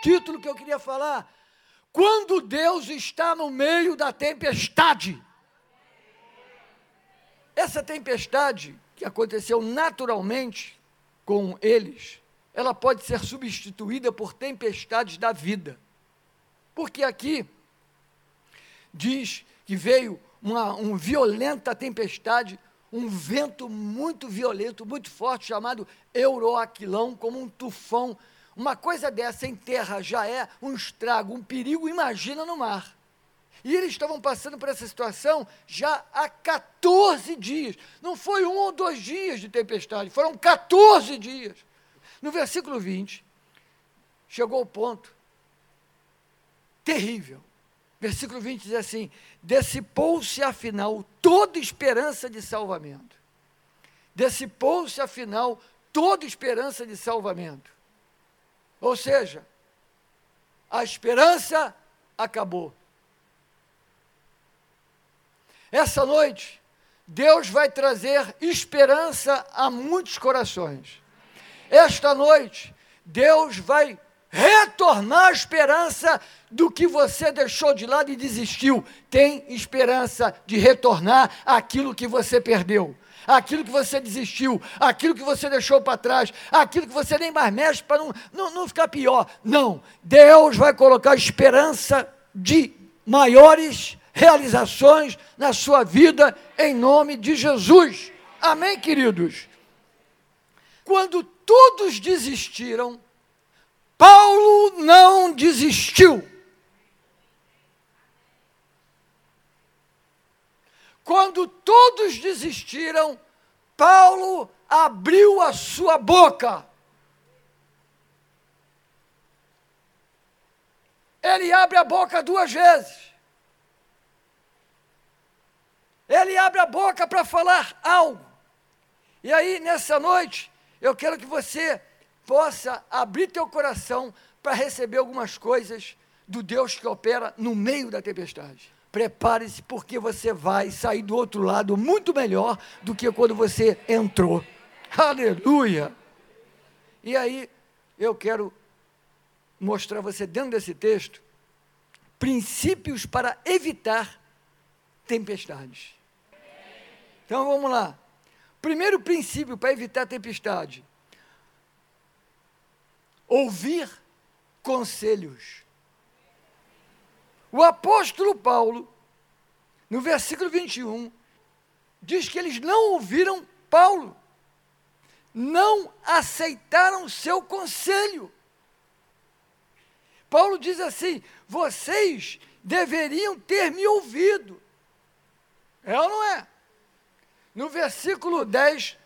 título que eu queria falar. Quando Deus está no meio da tempestade. Essa tempestade que aconteceu naturalmente com eles, ela pode ser substituída por tempestades da vida. Porque aqui diz que veio uma, uma violenta tempestade, um vento muito violento, muito forte, chamado Euroaquilão, como um tufão. Uma coisa dessa em terra já é um estrago, um perigo, imagina no mar. E eles estavam passando por essa situação já há 14 dias. Não foi um ou dois dias de tempestade, foram 14 dias. No versículo 20, chegou o ponto terrível. Versículo 20 diz assim: Dissipou-se afinal toda esperança de salvamento. Dissipou-se afinal toda esperança de salvamento. Ou seja, a esperança acabou. Essa noite, Deus vai trazer esperança a muitos corações. Esta noite, Deus vai retornar a esperança do que você deixou de lado e desistiu. Tem esperança de retornar aquilo que você perdeu, aquilo que você desistiu, aquilo que você deixou para trás, aquilo que você nem mais mexe para não, não, não ficar pior. Não, Deus vai colocar esperança de maiores realizações na sua vida, em nome de Jesus. Amém, queridos? Quando todos desistiram, Paulo não desistiu. Quando todos desistiram, Paulo abriu a sua boca. Ele abre a boca duas vezes. Ele abre a boca para falar algo. E aí, nessa noite, eu quero que você possa abrir teu coração para receber algumas coisas do Deus que opera no meio da tempestade. Prepare-se, porque você vai sair do outro lado muito melhor do que quando você entrou. Aleluia! E aí, eu quero mostrar você, dentro desse texto, princípios para evitar tempestades. Então vamos lá. Primeiro princípio para evitar tempestade: ouvir conselhos. O apóstolo Paulo, no versículo 21, diz que eles não ouviram Paulo, não aceitaram seu conselho. Paulo diz assim: vocês deveriam ter me ouvido. É ou não é? No versículo 10,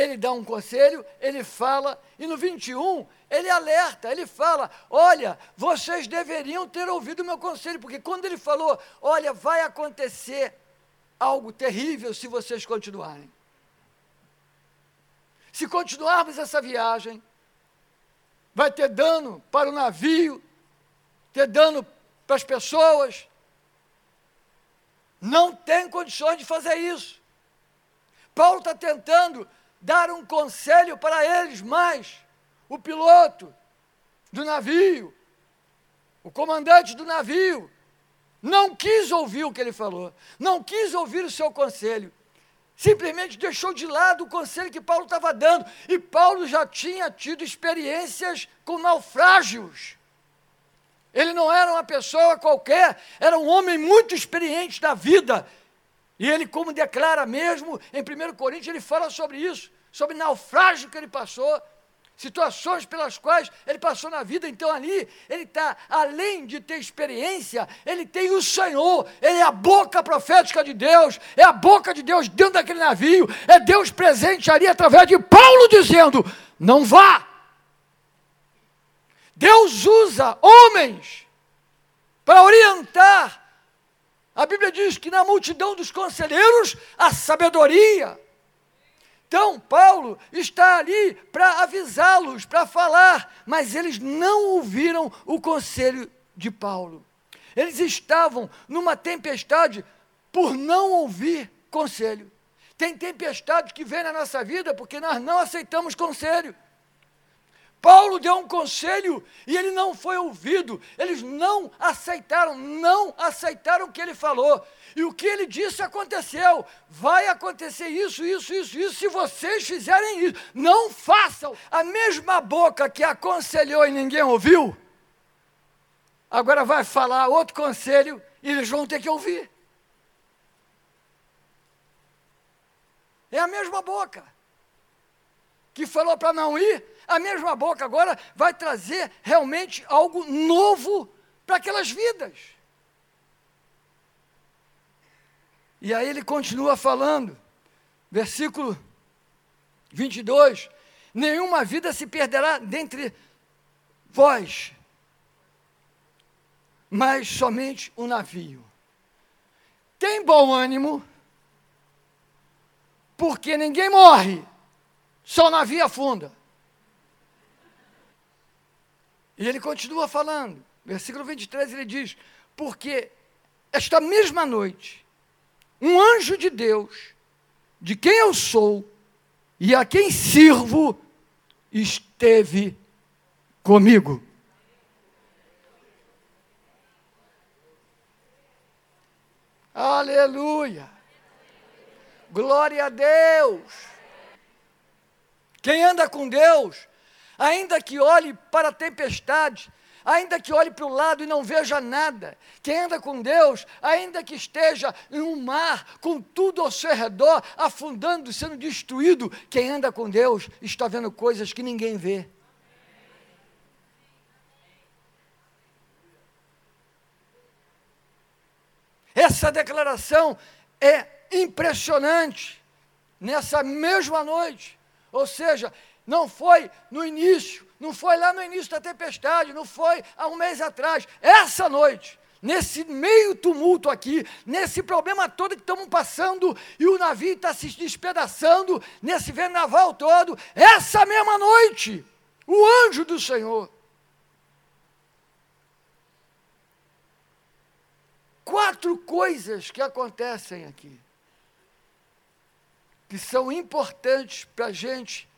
ele dá um conselho, ele fala, e no 21, ele alerta, ele fala: Olha, vocês deveriam ter ouvido o meu conselho, porque quando ele falou: Olha, vai acontecer algo terrível se vocês continuarem. Se continuarmos essa viagem, vai ter dano para o navio, ter dano para as pessoas, não tem condições de fazer isso. Paulo está tentando dar um conselho para eles, mas o piloto do navio, o comandante do navio, não quis ouvir o que ele falou, não quis ouvir o seu conselho, simplesmente deixou de lado o conselho que Paulo estava dando, e Paulo já tinha tido experiências com naufrágios. Ele não era uma pessoa qualquer, era um homem muito experiente da vida. E ele, como declara mesmo em 1 Coríntios, ele fala sobre isso, sobre naufrágio que ele passou, situações pelas quais ele passou na vida. Então, ali, ele está, além de ter experiência, ele tem o Senhor, ele é a boca profética de Deus, é a boca de Deus dentro daquele navio, é Deus presente ali através de Paulo dizendo: não vá, Deus usa homens para orientar. A Bíblia diz que na multidão dos conselheiros há sabedoria. Então, Paulo está ali para avisá-los, para falar, mas eles não ouviram o conselho de Paulo. Eles estavam numa tempestade por não ouvir conselho. Tem tempestade que vem na nossa vida porque nós não aceitamos conselho. Paulo deu um conselho e ele não foi ouvido. Eles não aceitaram, não aceitaram o que ele falou. E o que ele disse aconteceu. Vai acontecer isso, isso, isso, isso, se vocês fizerem isso. Não façam. A mesma boca que aconselhou e ninguém ouviu, agora vai falar outro conselho e eles vão ter que ouvir. É a mesma boca que falou para não ir, a mesma boca agora vai trazer realmente algo novo para aquelas vidas. E aí ele continua falando, versículo 22: Nenhuma vida se perderá dentre vós, mas somente o um navio. Tem bom ânimo, porque ninguém morre, o navio afunda. E ele continua falando, versículo 23 ele diz: Porque esta mesma noite um anjo de Deus, de quem eu sou e a quem sirvo, esteve comigo. Aleluia! Glória a Deus! Quem anda com Deus, ainda que olhe para a tempestade, ainda que olhe para o lado e não veja nada, quem anda com Deus, ainda que esteja em um mar, com tudo ao seu redor, afundando, sendo destruído, quem anda com Deus está vendo coisas que ninguém vê. Essa declaração é impressionante nessa mesma noite. Ou seja, não foi no início, não foi lá no início da tempestade, não foi há um mês atrás. Essa noite, nesse meio tumulto aqui, nesse problema todo que estamos passando e o navio está se despedaçando, nesse vendaval todo, essa mesma noite, o anjo do Senhor. Quatro coisas que acontecem aqui, que são importantes para a gente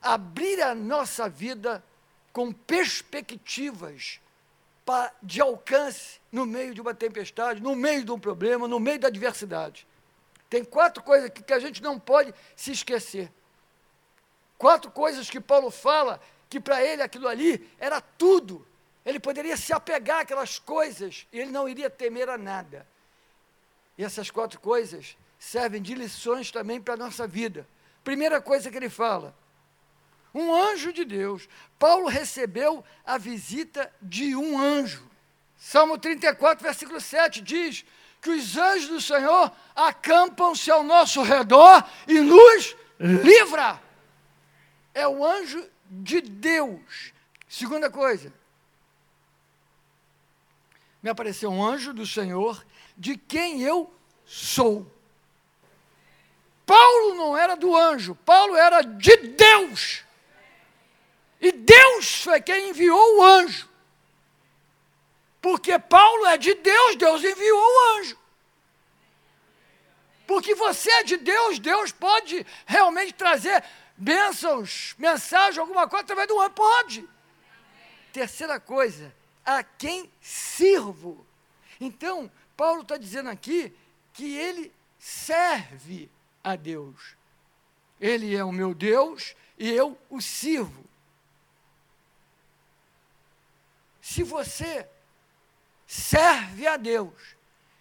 abrir a nossa vida com perspectivas de alcance no meio de uma tempestade, no meio de um problema, no meio da adversidade. Tem quatro coisas que, que a gente não pode se esquecer. Quatro coisas que Paulo fala que para ele aquilo ali era tudo. Ele poderia se apegar àquelas coisas e ele não iria temer a nada. E essas quatro coisas servem de lições também para a nossa vida. Primeira coisa que ele fala: um anjo de Deus. Paulo recebeu a visita de um anjo. Salmo 34, versículo 7 diz que os anjos do Senhor acampam-se ao nosso redor e nos livra. É o anjo de Deus. Segunda coisa, me apareceu um anjo do Senhor de quem eu sou. Paulo não era do anjo, Paulo era de Deus. E Deus foi quem enviou o anjo. Porque Paulo é de Deus, Deus enviou o anjo. Porque você é de Deus, Deus pode realmente trazer bênçãos, mensagem, alguma coisa através do anjo. Pode. Terceira coisa, a quem sirvo. Então, Paulo está dizendo aqui que ele serve a Deus. Ele é o meu Deus e eu o sirvo. Se você serve a Deus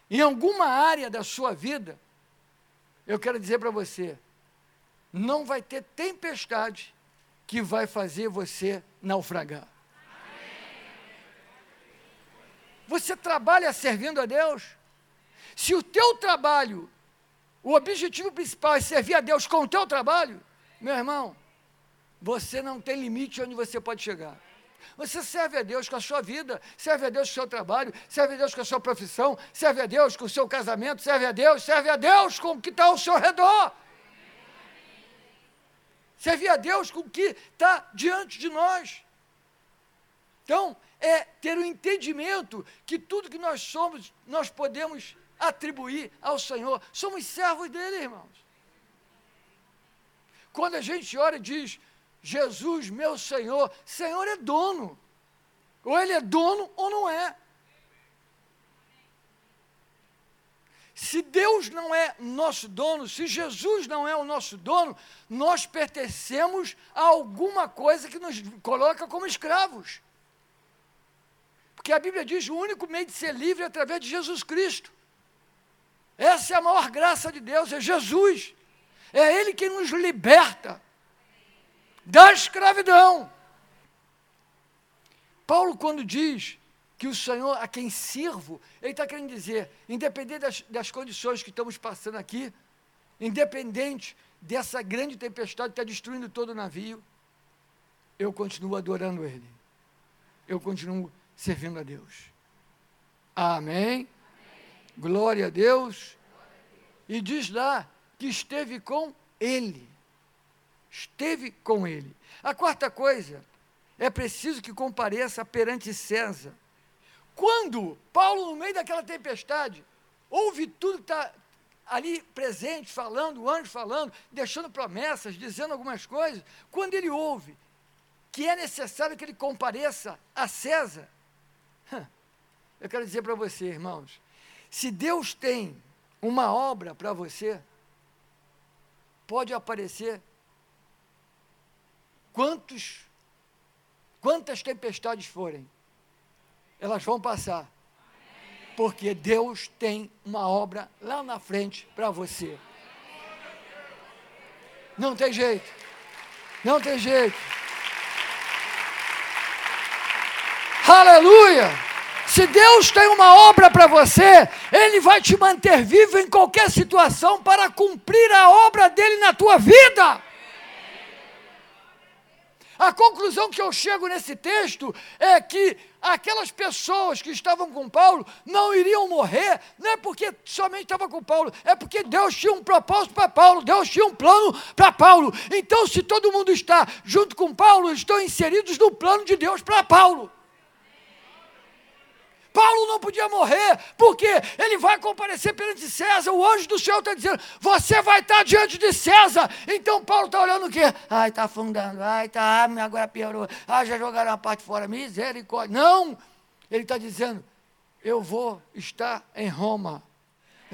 em alguma área da sua vida, eu quero dizer para você, não vai ter tempestade que vai fazer você naufragar. Você trabalha servindo a Deus? Se o teu trabalho, o objetivo principal é servir a Deus com o teu trabalho, meu irmão, você não tem limite onde você pode chegar. Você serve a Deus com a sua vida, serve a Deus com o seu trabalho, serve a Deus com a sua profissão, serve a Deus com o seu casamento, serve a Deus, serve a Deus com o que está ao seu redor. Serve a Deus com o que está diante de nós. Então, é ter o um entendimento que tudo que nós somos, nós podemos atribuir ao Senhor. Somos servos dele, irmãos. Quando a gente ora e diz, Jesus, meu Senhor. Senhor é dono. Ou ele é dono ou não é. Se Deus não é nosso dono, se Jesus não é o nosso dono, nós pertencemos a alguma coisa que nos coloca como escravos. Porque a Bíblia diz: o único meio de ser livre é através de Jesus Cristo. Essa é a maior graça de Deus, é Jesus. É Ele que nos liberta da escravidão. Paulo, quando diz que o Senhor a quem sirvo, ele está querendo dizer, independente das, das condições que estamos passando aqui, independente dessa grande tempestade que está destruindo todo o navio, eu continuo adorando Ele. Eu continuo servindo a Deus. Amém? Glória a Deus. E diz lá que esteve com Ele. Esteve com Ele. A quarta coisa, é preciso que compareça perante César quando Paulo, no meio daquela tempestade, ouve tudo que está ali presente, falando, o anjo falando, deixando promessas, dizendo algumas coisas, quando ele ouve que é necessário que ele compareça a César, eu quero dizer para você, irmãos, se Deus tem uma obra para você, pode aparecer quantos, quantas tempestades forem, elas vão passar. Porque Deus tem uma obra lá na frente para você. Não tem jeito. Não tem jeito. Aleluia! Se Deus tem uma obra para você, Ele vai te manter vivo em qualquer situação para cumprir a obra dele na tua vida. A conclusão que eu chego nesse texto é que aquelas pessoas que estavam com Paulo não iriam morrer, não é porque somente estava com Paulo, é porque Deus tinha um propósito para Paulo, Deus tinha um plano para Paulo. Então, se todo mundo está junto com Paulo, estão inseridos no plano de Deus para Paulo. Paulo não podia morrer, porque ele vai comparecer perante César. O anjo do céu está dizendo: Você vai estar diante de César. Então Paulo está olhando o quê? Ai, está afundando. Ai, está, agora piorou. Ai, já jogaram a parte fora. Misericórdia. Não! Ele está dizendo: Eu vou estar em Roma.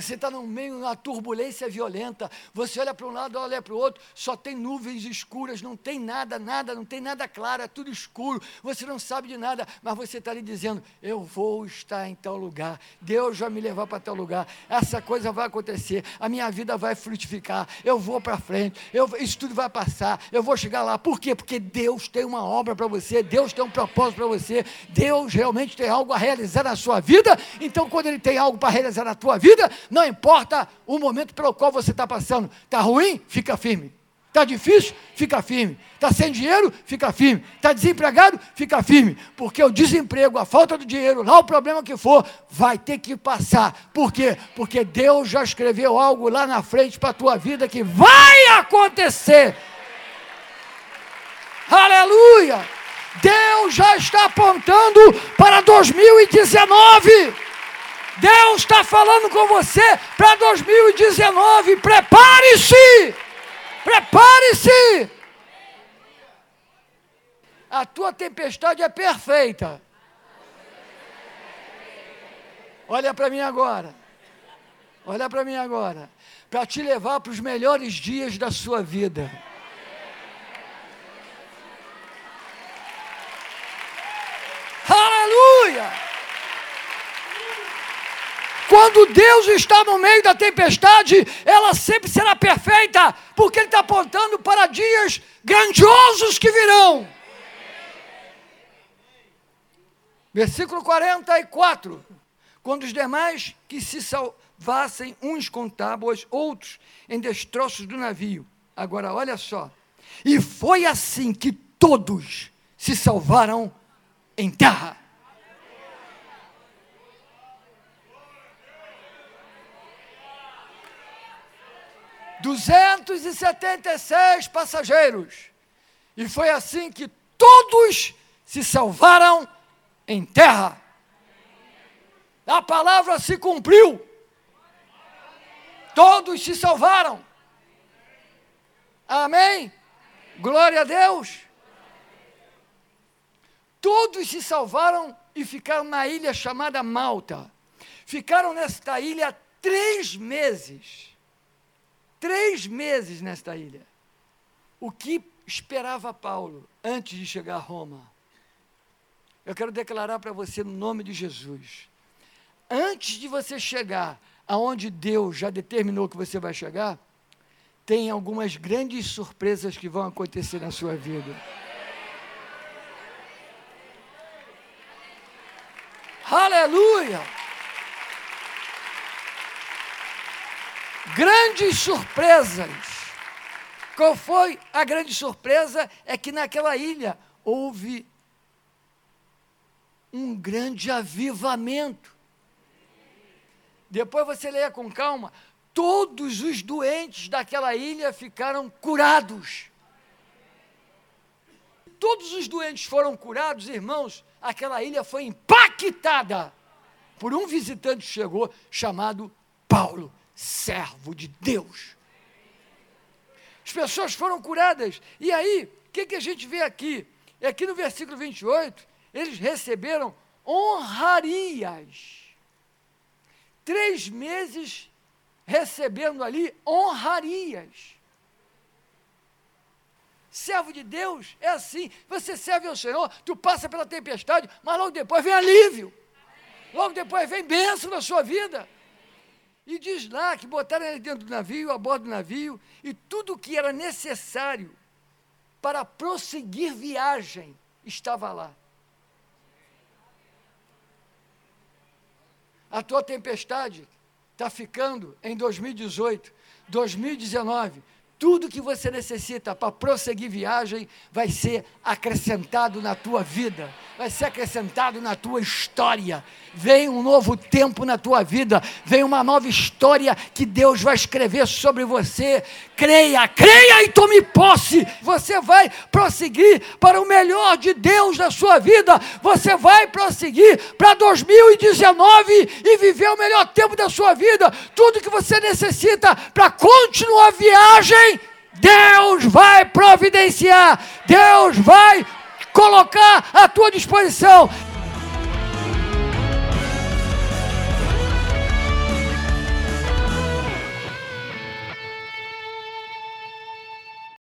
Você está no meio de uma turbulência violenta. Você olha para um lado, olha para o outro, só tem nuvens escuras, não tem nada, nada, não tem nada claro, é tudo escuro. Você não sabe de nada, mas você está ali dizendo: Eu vou estar em tal lugar. Deus vai me levar para tal lugar. Essa coisa vai acontecer. A minha vida vai frutificar. Eu vou para frente. Eu, isso tudo vai passar. Eu vou chegar lá. Por quê? Porque Deus tem uma obra para você. Deus tem um propósito para você. Deus realmente tem algo a realizar na sua vida. Então, quando Ele tem algo para realizar na tua vida, não importa o momento pelo qual você está passando. Está ruim? Fica firme. Está difícil? Fica firme. Está sem dinheiro? Fica firme. Está desempregado? Fica firme. Porque o desemprego, a falta do dinheiro, lá o problema que for, vai ter que passar. Por quê? Porque Deus já escreveu algo lá na frente para a tua vida que vai acontecer. Aleluia! Deus já está apontando para 2019. Deus está falando com você para 2019. Prepare-se! Prepare-se! A tua tempestade é perfeita. Olha para mim agora. Olha para mim agora. Para te levar para os melhores dias da sua vida. Aleluia! Quando Deus está no meio da tempestade, ela sempre será perfeita, porque Ele está apontando para dias grandiosos que virão. Versículo 44. Quando os demais que se salvassem, uns com tábuas, outros em destroços do navio. Agora, olha só. E foi assim que todos se salvaram em terra. 276 passageiros. E foi assim que todos se salvaram em terra. A palavra se cumpriu. Todos se salvaram. Amém? Glória a Deus! Todos se salvaram e ficaram na ilha chamada Malta. Ficaram nesta ilha três meses. Três meses nesta ilha. O que esperava Paulo antes de chegar a Roma? Eu quero declarar para você no nome de Jesus. Antes de você chegar aonde Deus já determinou que você vai chegar, tem algumas grandes surpresas que vão acontecer na sua vida. Aleluia! Grandes surpresas. Qual foi a grande surpresa? É que naquela ilha houve um grande avivamento. Depois você leia com calma. Todos os doentes daquela ilha ficaram curados. Todos os doentes foram curados, irmãos. Aquela ilha foi impactada por um visitante que chegou chamado Paulo, servo de Deus. As pessoas foram curadas. E aí, o que, que a gente vê aqui? É aqui no versículo 28, eles receberam honrarias. Três meses recebendo ali honrarias. Servo de Deus é assim. Você serve ao Senhor, tu passa pela tempestade, mas logo depois vem alívio. Logo depois vem bênção na sua vida. E diz lá que botaram ele dentro do navio, a bordo do navio, e tudo o que era necessário para prosseguir viagem estava lá. A tua tempestade está ficando em 2018, 2019. Tudo que você necessita para prosseguir viagem vai ser acrescentado na tua vida vai ser acrescentado na tua história. Vem um novo tempo na tua vida, vem uma nova história que Deus vai escrever sobre você. Creia, creia e tome posse. Você vai prosseguir para o melhor de Deus na sua vida. Você vai prosseguir para 2019 e viver o melhor tempo da sua vida. Tudo que você necessita para continuar a viagem. Deus vai providenciar, Deus vai colocar à tua disposição.